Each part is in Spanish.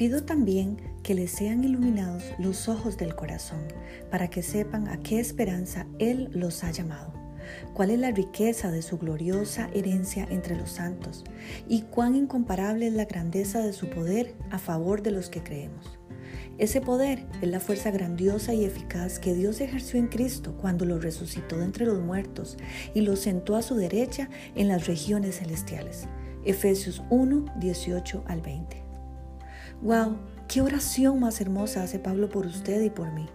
Pido también que les sean iluminados los ojos del corazón, para que sepan a qué esperanza Él los ha llamado, cuál es la riqueza de su gloriosa herencia entre los santos, y cuán incomparable es la grandeza de su poder a favor de los que creemos. Ese poder es la fuerza grandiosa y eficaz que Dios ejerció en Cristo cuando lo resucitó de entre los muertos y lo sentó a su derecha en las regiones celestiales. Efesios 1, 18 al 20. ¡Wow! ¡Qué oración más hermosa hace Pablo por usted y por mí!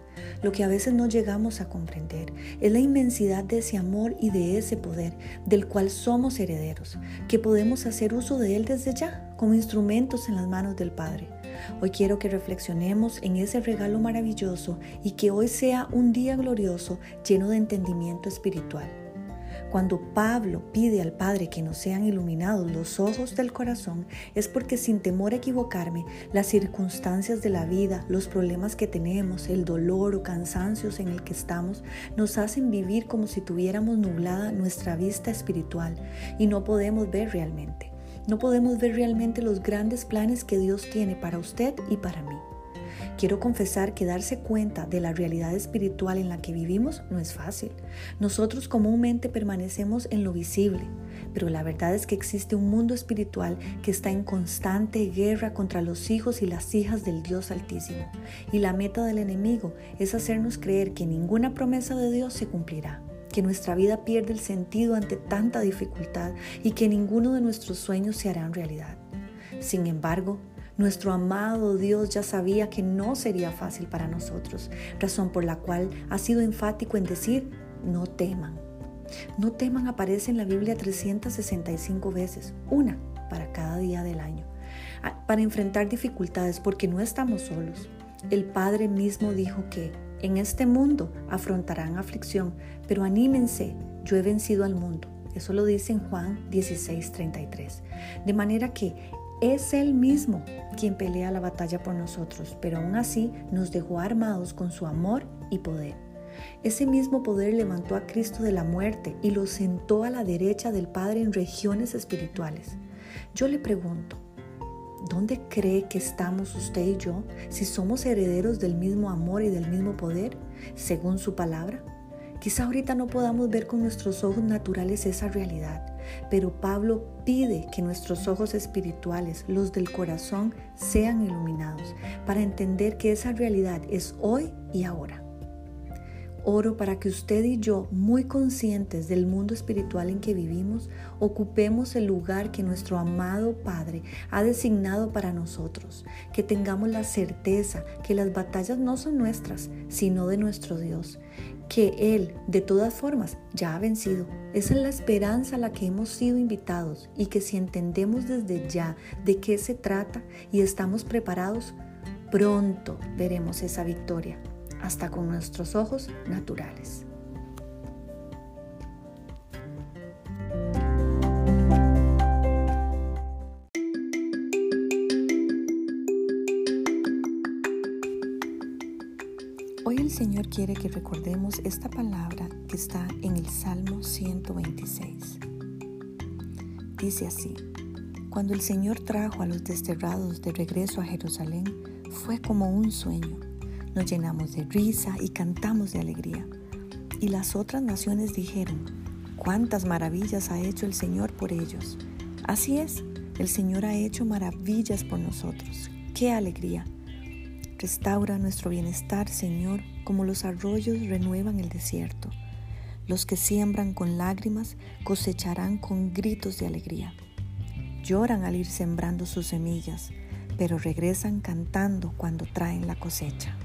Lo que a veces no llegamos a comprender es la inmensidad de ese amor y de ese poder del cual somos herederos, que podemos hacer uso de él desde ya, como instrumentos en las manos del Padre. Hoy quiero que reflexionemos en ese regalo maravilloso y que hoy sea un día glorioso lleno de entendimiento espiritual. Cuando Pablo pide al Padre que nos sean iluminados los ojos del corazón, es porque sin temor a equivocarme, las circunstancias de la vida, los problemas que tenemos, el dolor o cansancios en el que estamos, nos hacen vivir como si tuviéramos nublada nuestra vista espiritual y no podemos ver realmente. No podemos ver realmente los grandes planes que Dios tiene para usted y para mí. Quiero confesar que darse cuenta de la realidad espiritual en la que vivimos no es fácil. Nosotros comúnmente permanecemos en lo visible, pero la verdad es que existe un mundo espiritual que está en constante guerra contra los hijos y las hijas del Dios Altísimo. Y la meta del enemigo es hacernos creer que ninguna promesa de Dios se cumplirá que nuestra vida pierde el sentido ante tanta dificultad y que ninguno de nuestros sueños se harán realidad. Sin embargo, nuestro amado Dios ya sabía que no sería fácil para nosotros, razón por la cual ha sido enfático en decir, no teman. No teman aparece en la Biblia 365 veces, una para cada día del año, para enfrentar dificultades porque no estamos solos. El Padre mismo dijo que en este mundo afrontarán aflicción, pero anímense, yo he vencido al mundo. Eso lo dice en Juan 16:33. De manera que es Él mismo quien pelea la batalla por nosotros, pero aún así nos dejó armados con su amor y poder. Ese mismo poder levantó a Cristo de la muerte y lo sentó a la derecha del Padre en regiones espirituales. Yo le pregunto, ¿dónde cree que estamos usted y yo si somos herederos del mismo amor y del mismo poder, según su palabra? Quizá ahorita no podamos ver con nuestros ojos naturales esa realidad, pero Pablo pide que nuestros ojos espirituales, los del corazón, sean iluminados para entender que esa realidad es hoy y ahora. Oro para que usted y yo, muy conscientes del mundo espiritual en que vivimos, ocupemos el lugar que nuestro amado Padre ha designado para nosotros, que tengamos la certeza que las batallas no son nuestras, sino de nuestro Dios, que Él, de todas formas, ya ha vencido. Esa es la esperanza a la que hemos sido invitados y que si entendemos desde ya de qué se trata y estamos preparados, pronto veremos esa victoria, hasta con nuestros ojos naturales. Hoy el Señor quiere que recordemos esta palabra que está en el Salmo 126. Dice así, cuando el Señor trajo a los desterrados de regreso a Jerusalén, fue como un sueño. Nos llenamos de risa y cantamos de alegría. Y las otras naciones dijeron, cuántas maravillas ha hecho el Señor por ellos. Así es, el Señor ha hecho maravillas por nosotros. ¡Qué alegría! Restaura nuestro bienestar, Señor, como los arroyos renuevan el desierto. Los que siembran con lágrimas cosecharán con gritos de alegría. Lloran al ir sembrando sus semillas, pero regresan cantando cuando traen la cosecha.